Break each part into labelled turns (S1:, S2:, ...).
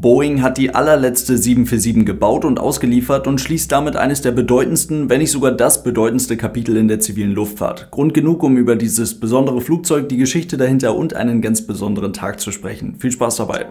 S1: Boeing hat die allerletzte 747 gebaut und ausgeliefert und schließt damit eines der bedeutendsten, wenn nicht sogar das bedeutendste Kapitel in der zivilen Luftfahrt. Grund genug, um über dieses besondere Flugzeug, die Geschichte dahinter und einen ganz besonderen Tag zu sprechen. Viel Spaß dabei!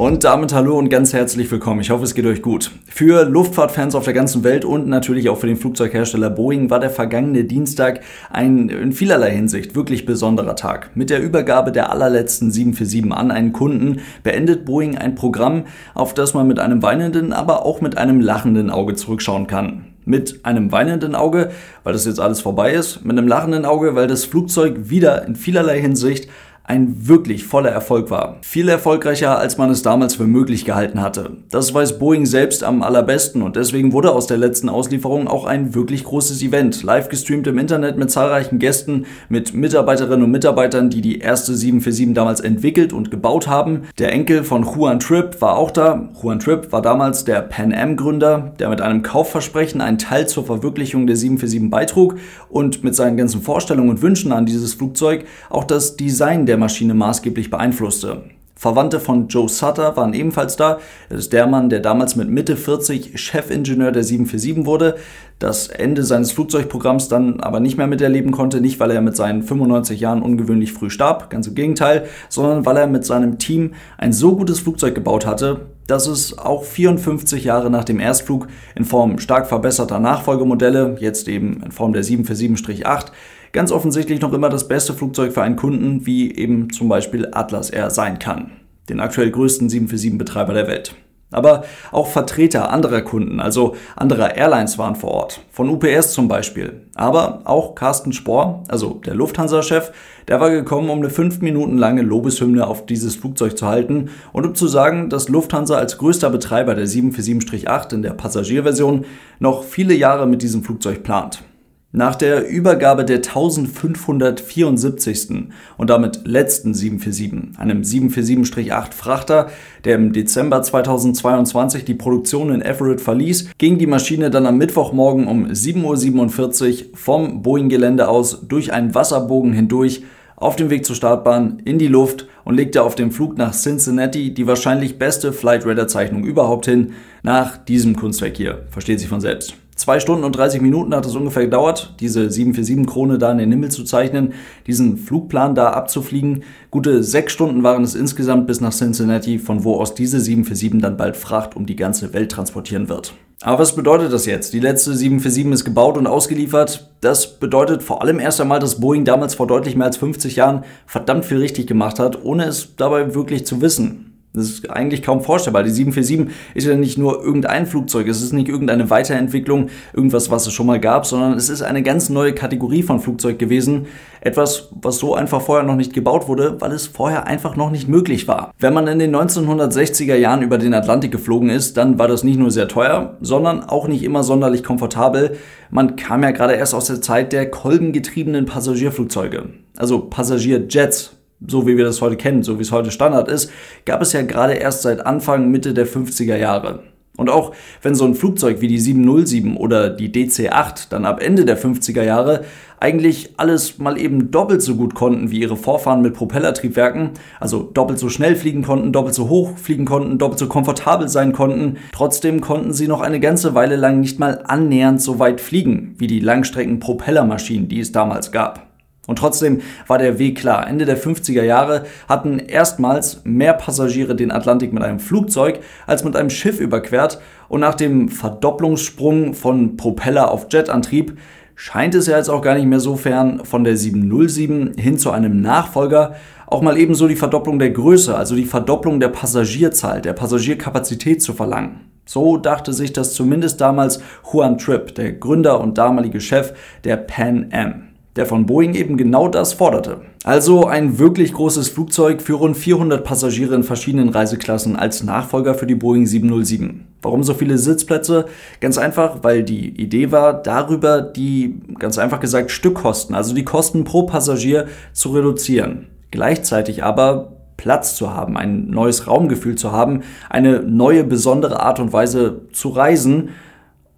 S1: Und damit hallo und ganz herzlich willkommen. Ich hoffe, es geht euch gut. Für Luftfahrtfans auf der ganzen Welt und natürlich auch für den Flugzeughersteller Boeing war der vergangene Dienstag ein in vielerlei Hinsicht wirklich besonderer Tag. Mit der Übergabe der allerletzten 747 an einen Kunden beendet Boeing ein Programm, auf das man mit einem weinenden, aber auch mit einem lachenden Auge zurückschauen kann mit einem weinenden Auge, weil das jetzt alles vorbei ist, mit einem lachenden Auge, weil das Flugzeug wieder in vielerlei Hinsicht ein wirklich voller Erfolg war. Viel erfolgreicher, als man es damals für möglich gehalten hatte. Das weiß Boeing selbst am allerbesten und deswegen wurde aus der letzten Auslieferung auch ein wirklich großes Event, live gestreamt im Internet mit zahlreichen Gästen, mit Mitarbeiterinnen und Mitarbeitern, die die erste 747 damals entwickelt und gebaut haben. Der Enkel von Juan Tripp war auch da. Juan Tripp war damals der Pan Am Gründer, der mit einem Kaufversprechen einen Teil zur Verwirklichung der 747 beitrug und mit seinen ganzen Vorstellungen und Wünschen an dieses Flugzeug auch das Design der Maschine maßgeblich beeinflusste. Verwandte von Joe Sutter waren ebenfalls da. Das ist der Mann, der damals mit Mitte 40 Chefingenieur der 747 wurde, das Ende seines Flugzeugprogramms dann aber nicht mehr miterleben konnte, nicht weil er mit seinen 95 Jahren ungewöhnlich früh starb, ganz im Gegenteil, sondern weil er mit seinem Team ein so gutes Flugzeug gebaut hatte, dass es auch 54 Jahre nach dem Erstflug in Form stark verbesserter Nachfolgemodelle, jetzt eben in Form der 747-8, ganz offensichtlich noch immer das beste Flugzeug für einen Kunden wie eben zum Beispiel Atlas Air sein kann, den aktuell größten 747-Betreiber der Welt. Aber auch Vertreter anderer Kunden, also anderer Airlines waren vor Ort, von UPS zum Beispiel. Aber auch Carsten Spohr, also der Lufthansa-Chef, der war gekommen, um eine fünf Minuten lange Lobeshymne auf dieses Flugzeug zu halten und um zu sagen, dass Lufthansa als größter Betreiber der 747-8 in der Passagierversion noch viele Jahre mit diesem Flugzeug plant. Nach der Übergabe der 1574. und damit letzten 747, einem 747-8 Frachter, der im Dezember 2022 die Produktion in Everett verließ, ging die Maschine dann am Mittwochmorgen um 7.47 Uhr vom Boeing-Gelände aus durch einen Wasserbogen hindurch auf dem Weg zur Startbahn in die Luft und legte auf dem Flug nach Cincinnati die wahrscheinlich beste Flight Radar Zeichnung überhaupt hin, nach diesem Kunstwerk hier, versteht sich von selbst. Zwei Stunden und 30 Minuten hat es ungefähr gedauert, diese 747-Krone da in den Himmel zu zeichnen, diesen Flugplan da abzufliegen. Gute sechs Stunden waren es insgesamt bis nach Cincinnati, von wo aus diese 747 dann bald Fracht um die ganze Welt transportieren wird. Aber was bedeutet das jetzt? Die letzte 747 ist gebaut und ausgeliefert. Das bedeutet vor allem erst einmal, dass Boeing damals vor deutlich mehr als 50 Jahren verdammt viel richtig gemacht hat, ohne es dabei wirklich zu wissen. Das ist eigentlich kaum vorstellbar. Die 747 ist ja nicht nur irgendein Flugzeug, es ist nicht irgendeine Weiterentwicklung, irgendwas, was es schon mal gab, sondern es ist eine ganz neue Kategorie von Flugzeug gewesen. Etwas, was so einfach vorher noch nicht gebaut wurde, weil es vorher einfach noch nicht möglich war. Wenn man in den 1960er Jahren über den Atlantik geflogen ist, dann war das nicht nur sehr teuer, sondern auch nicht immer sonderlich komfortabel. Man kam ja gerade erst aus der Zeit der kolbengetriebenen Passagierflugzeuge, also Passagierjets so wie wir das heute kennen, so wie es heute Standard ist, gab es ja gerade erst seit Anfang, Mitte der 50er Jahre. Und auch wenn so ein Flugzeug wie die 707 oder die DC-8 dann ab Ende der 50er Jahre eigentlich alles mal eben doppelt so gut konnten wie ihre Vorfahren mit Propellertriebwerken, also doppelt so schnell fliegen konnten, doppelt so hoch fliegen konnten, doppelt so komfortabel sein konnten, trotzdem konnten sie noch eine ganze Weile lang nicht mal annähernd so weit fliegen wie die Langstrecken-Propellermaschinen, die es damals gab. Und trotzdem war der Weg klar. Ende der 50er Jahre hatten erstmals mehr Passagiere den Atlantik mit einem Flugzeug als mit einem Schiff überquert und nach dem Verdopplungssprung von Propeller auf Jetantrieb scheint es ja jetzt auch gar nicht mehr so fern von der 707 hin zu einem Nachfolger auch mal ebenso die Verdopplung der Größe, also die Verdopplung der Passagierzahl, der Passagierkapazität zu verlangen. So dachte sich das zumindest damals Juan Tripp, der Gründer und damalige Chef der Pan Am der von Boeing eben genau das forderte. Also ein wirklich großes Flugzeug für rund 400 Passagiere in verschiedenen Reiseklassen als Nachfolger für die Boeing 707. Warum so viele Sitzplätze? Ganz einfach, weil die Idee war, darüber die, ganz einfach gesagt, Stückkosten, also die Kosten pro Passagier zu reduzieren. Gleichzeitig aber Platz zu haben, ein neues Raumgefühl zu haben, eine neue besondere Art und Weise zu reisen,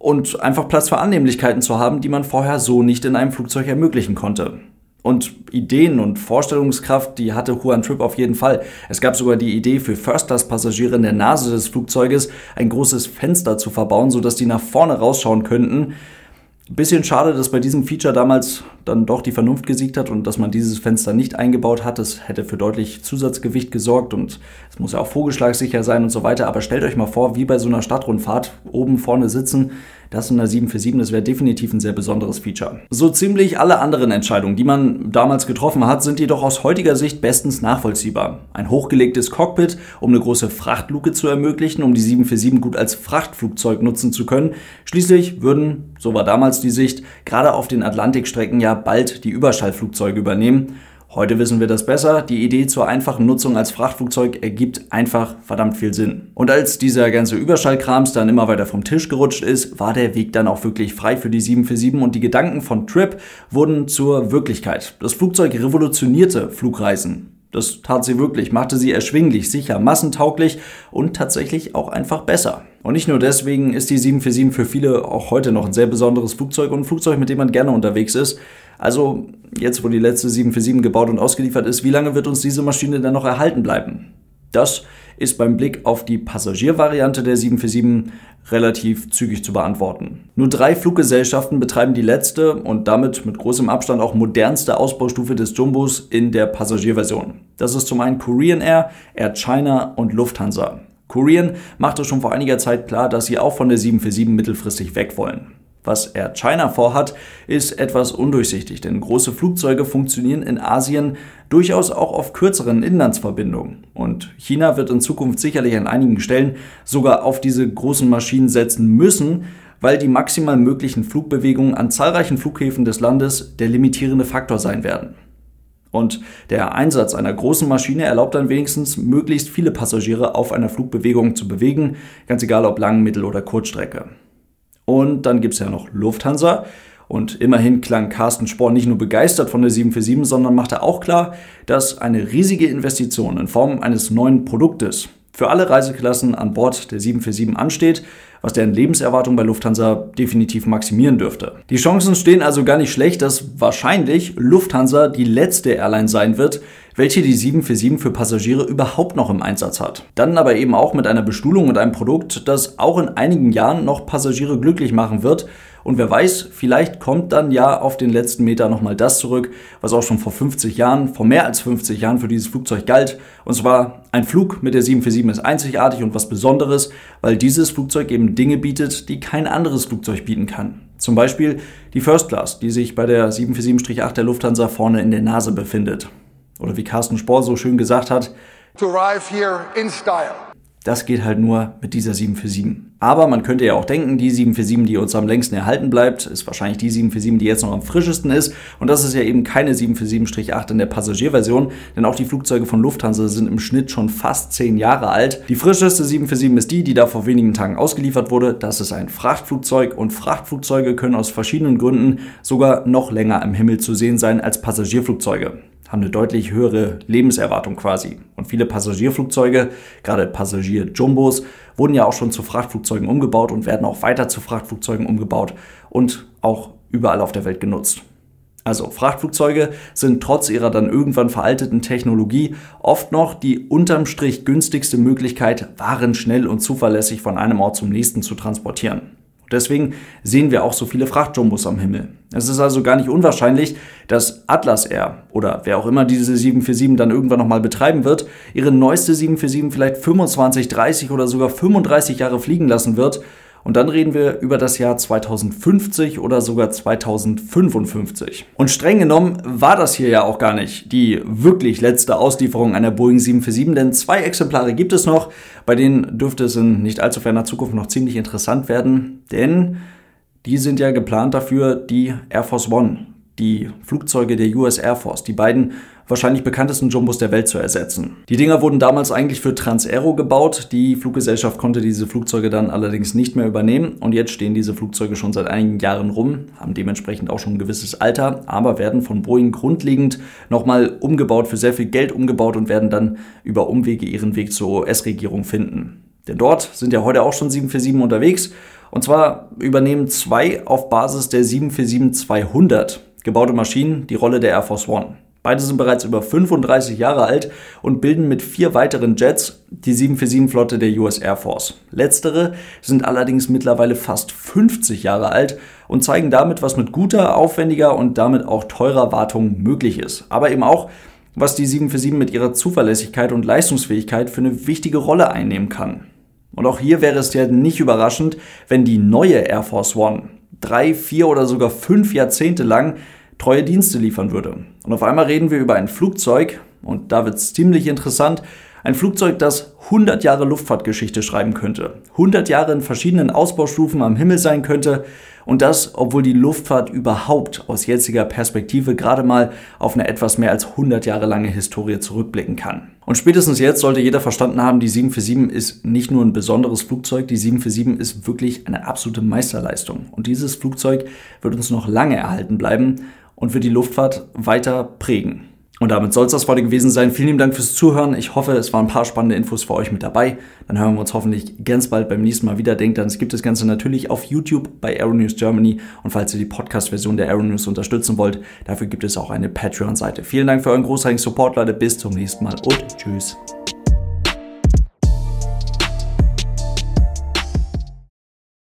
S1: und einfach Platz für Annehmlichkeiten zu haben, die man vorher so nicht in einem Flugzeug ermöglichen konnte. Und Ideen und Vorstellungskraft, die hatte Juan Tripp auf jeden Fall. Es gab sogar die Idee für First-Class-Passagiere in der Nase des Flugzeuges ein großes Fenster zu verbauen, sodass die nach vorne rausschauen könnten. Bisschen schade, dass bei diesem Feature damals dann doch die Vernunft gesiegt hat und dass man dieses Fenster nicht eingebaut hat. Das hätte für deutlich Zusatzgewicht gesorgt und es muss ja auch vogelschlagsicher sein und so weiter. Aber stellt euch mal vor, wie bei so einer Stadtrundfahrt oben vorne sitzen, das in der 747, das wäre definitiv ein sehr besonderes Feature. So ziemlich alle anderen Entscheidungen, die man damals getroffen hat, sind jedoch aus heutiger Sicht bestens nachvollziehbar. Ein hochgelegtes Cockpit, um eine große Frachtluke zu ermöglichen, um die 747 gut als Frachtflugzeug nutzen zu können. Schließlich würden, so war damals die Sicht, gerade auf den Atlantikstrecken ja bald die Überschallflugzeuge übernehmen. Heute wissen wir das besser. Die Idee zur einfachen Nutzung als Frachtflugzeug ergibt einfach verdammt viel Sinn. Und als dieser ganze Überschallkrams dann immer weiter vom Tisch gerutscht ist, war der Weg dann auch wirklich frei für die 747 und die Gedanken von Trip wurden zur Wirklichkeit. Das Flugzeug revolutionierte Flugreisen. Das tat sie wirklich, machte sie erschwinglich, sicher, massentauglich und tatsächlich auch einfach besser. Und nicht nur deswegen ist die 747 für viele auch heute noch ein sehr besonderes Flugzeug und ein Flugzeug, mit dem man gerne unterwegs ist. Also jetzt, wo die letzte 747 gebaut und ausgeliefert ist, wie lange wird uns diese Maschine dann noch erhalten bleiben? Das ist beim Blick auf die Passagiervariante der 747 relativ zügig zu beantworten. Nur drei Fluggesellschaften betreiben die letzte und damit mit großem Abstand auch modernste Ausbaustufe des Jumbos in der Passagierversion. Das ist zum einen Korean Air, Air China und Lufthansa. Korean machte schon vor einiger Zeit klar, dass sie auch von der 747 mittelfristig weg wollen. Was Air China vorhat, ist etwas undurchsichtig, denn große Flugzeuge funktionieren in Asien durchaus auch auf kürzeren Inlandsverbindungen. Und China wird in Zukunft sicherlich an einigen Stellen sogar auf diese großen Maschinen setzen müssen, weil die maximal möglichen Flugbewegungen an zahlreichen Flughäfen des Landes der limitierende Faktor sein werden. Und der Einsatz einer großen Maschine erlaubt dann wenigstens, möglichst viele Passagiere auf einer Flugbewegung zu bewegen, ganz egal ob Lang-, Mittel- oder Kurzstrecke. Und dann gibt es ja noch Lufthansa. Und immerhin klang Carsten Spohr nicht nur begeistert von der 747, sondern machte auch klar, dass eine riesige Investition in Form eines neuen Produktes für alle Reiseklassen an Bord der 747 ansteht, was deren Lebenserwartung bei Lufthansa definitiv maximieren dürfte. Die Chancen stehen also gar nicht schlecht, dass wahrscheinlich Lufthansa die letzte Airline sein wird, welche die 747 für Passagiere überhaupt noch im Einsatz hat. Dann aber eben auch mit einer Bestuhlung und einem Produkt, das auch in einigen Jahren noch Passagiere glücklich machen wird. Und wer weiß, vielleicht kommt dann ja auf den letzten Meter nochmal das zurück, was auch schon vor 50 Jahren, vor mehr als 50 Jahren für dieses Flugzeug galt. Und zwar ein Flug mit der 747 ist einzigartig und was Besonderes, weil dieses Flugzeug eben Dinge bietet, die kein anderes Flugzeug bieten kann. Zum Beispiel die First Class, die sich bei der 747-8 der Lufthansa vorne in der Nase befindet. Oder wie Carsten Spohr so schön gesagt hat, to arrive here in style. Das geht halt nur mit dieser 747. Aber man könnte ja auch denken, die 747, die uns am längsten erhalten bleibt, ist wahrscheinlich die 747, die jetzt noch am frischesten ist. Und das ist ja eben keine 747-8 in der Passagierversion, denn auch die Flugzeuge von Lufthansa sind im Schnitt schon fast 10 Jahre alt. Die frischeste 747 ist die, die da vor wenigen Tagen ausgeliefert wurde. Das ist ein Frachtflugzeug und Frachtflugzeuge können aus verschiedenen Gründen sogar noch länger im Himmel zu sehen sein als Passagierflugzeuge haben eine deutlich höhere Lebenserwartung quasi. Und viele Passagierflugzeuge, gerade Passagier-Jumbos, wurden ja auch schon zu Frachtflugzeugen umgebaut und werden auch weiter zu Frachtflugzeugen umgebaut und auch überall auf der Welt genutzt. Also Frachtflugzeuge sind trotz ihrer dann irgendwann veralteten Technologie oft noch die unterm Strich günstigste Möglichkeit, Waren schnell und zuverlässig von einem Ort zum nächsten zu transportieren. Deswegen sehen wir auch so viele Frachtjumbos am Himmel. Es ist also gar nicht unwahrscheinlich, dass Atlas Air oder wer auch immer diese 747 dann irgendwann nochmal betreiben wird, ihre neueste 747 vielleicht 25, 30 oder sogar 35 Jahre fliegen lassen wird und dann reden wir über das Jahr 2050 oder sogar 2055. Und streng genommen war das hier ja auch gar nicht die wirklich letzte Auslieferung einer Boeing 747, denn zwei Exemplare gibt es noch, bei denen dürfte es in nicht allzu ferner Zukunft noch ziemlich interessant werden, denn die sind ja geplant dafür, die Air Force One, die Flugzeuge der US Air Force, die beiden wahrscheinlich bekanntesten Jumbos der Welt zu ersetzen. Die Dinger wurden damals eigentlich für Transaero gebaut. Die Fluggesellschaft konnte diese Flugzeuge dann allerdings nicht mehr übernehmen und jetzt stehen diese Flugzeuge schon seit einigen Jahren rum, haben dementsprechend auch schon ein gewisses Alter, aber werden von Boeing grundlegend nochmal umgebaut, für sehr viel Geld umgebaut und werden dann über Umwege ihren Weg zur US-Regierung finden. Denn dort sind ja heute auch schon 747 unterwegs und zwar übernehmen zwei auf Basis der 747-200 Gebaute Maschinen, die Rolle der Air Force One. Beide sind bereits über 35 Jahre alt und bilden mit vier weiteren Jets die 747-Flotte der US Air Force. Letztere sind allerdings mittlerweile fast 50 Jahre alt und zeigen damit, was mit guter, aufwendiger und damit auch teurer Wartung möglich ist. Aber eben auch, was die 747 mit ihrer Zuverlässigkeit und Leistungsfähigkeit für eine wichtige Rolle einnehmen kann. Und auch hier wäre es ja nicht überraschend, wenn die neue Air Force One drei, vier oder sogar fünf Jahrzehnte lang treue Dienste liefern würde. Und auf einmal reden wir über ein Flugzeug, und da wird es ziemlich interessant, ein Flugzeug, das 100 Jahre Luftfahrtgeschichte schreiben könnte, 100 Jahre in verschiedenen Ausbaustufen am Himmel sein könnte und das, obwohl die Luftfahrt überhaupt aus jetziger Perspektive gerade mal auf eine etwas mehr als 100 Jahre lange Historie zurückblicken kann. Und spätestens jetzt sollte jeder verstanden haben, die 747 ist nicht nur ein besonderes Flugzeug, die 747 ist wirklich eine absolute Meisterleistung. Und dieses Flugzeug wird uns noch lange erhalten bleiben und wird die Luftfahrt weiter prägen. Und damit soll es das heute gewesen sein. Vielen lieben Dank fürs Zuhören. Ich hoffe, es waren ein paar spannende Infos für euch mit dabei. Dann hören wir uns hoffentlich ganz bald beim nächsten Mal wieder. Denkt dann, es gibt das Ganze natürlich auf YouTube bei Aeronews Germany. Und falls ihr die Podcast-Version der Aeronews unterstützen wollt, dafür gibt es auch eine Patreon-Seite. Vielen Dank für euren großartigen Support, Leute. Bis zum nächsten Mal und tschüss.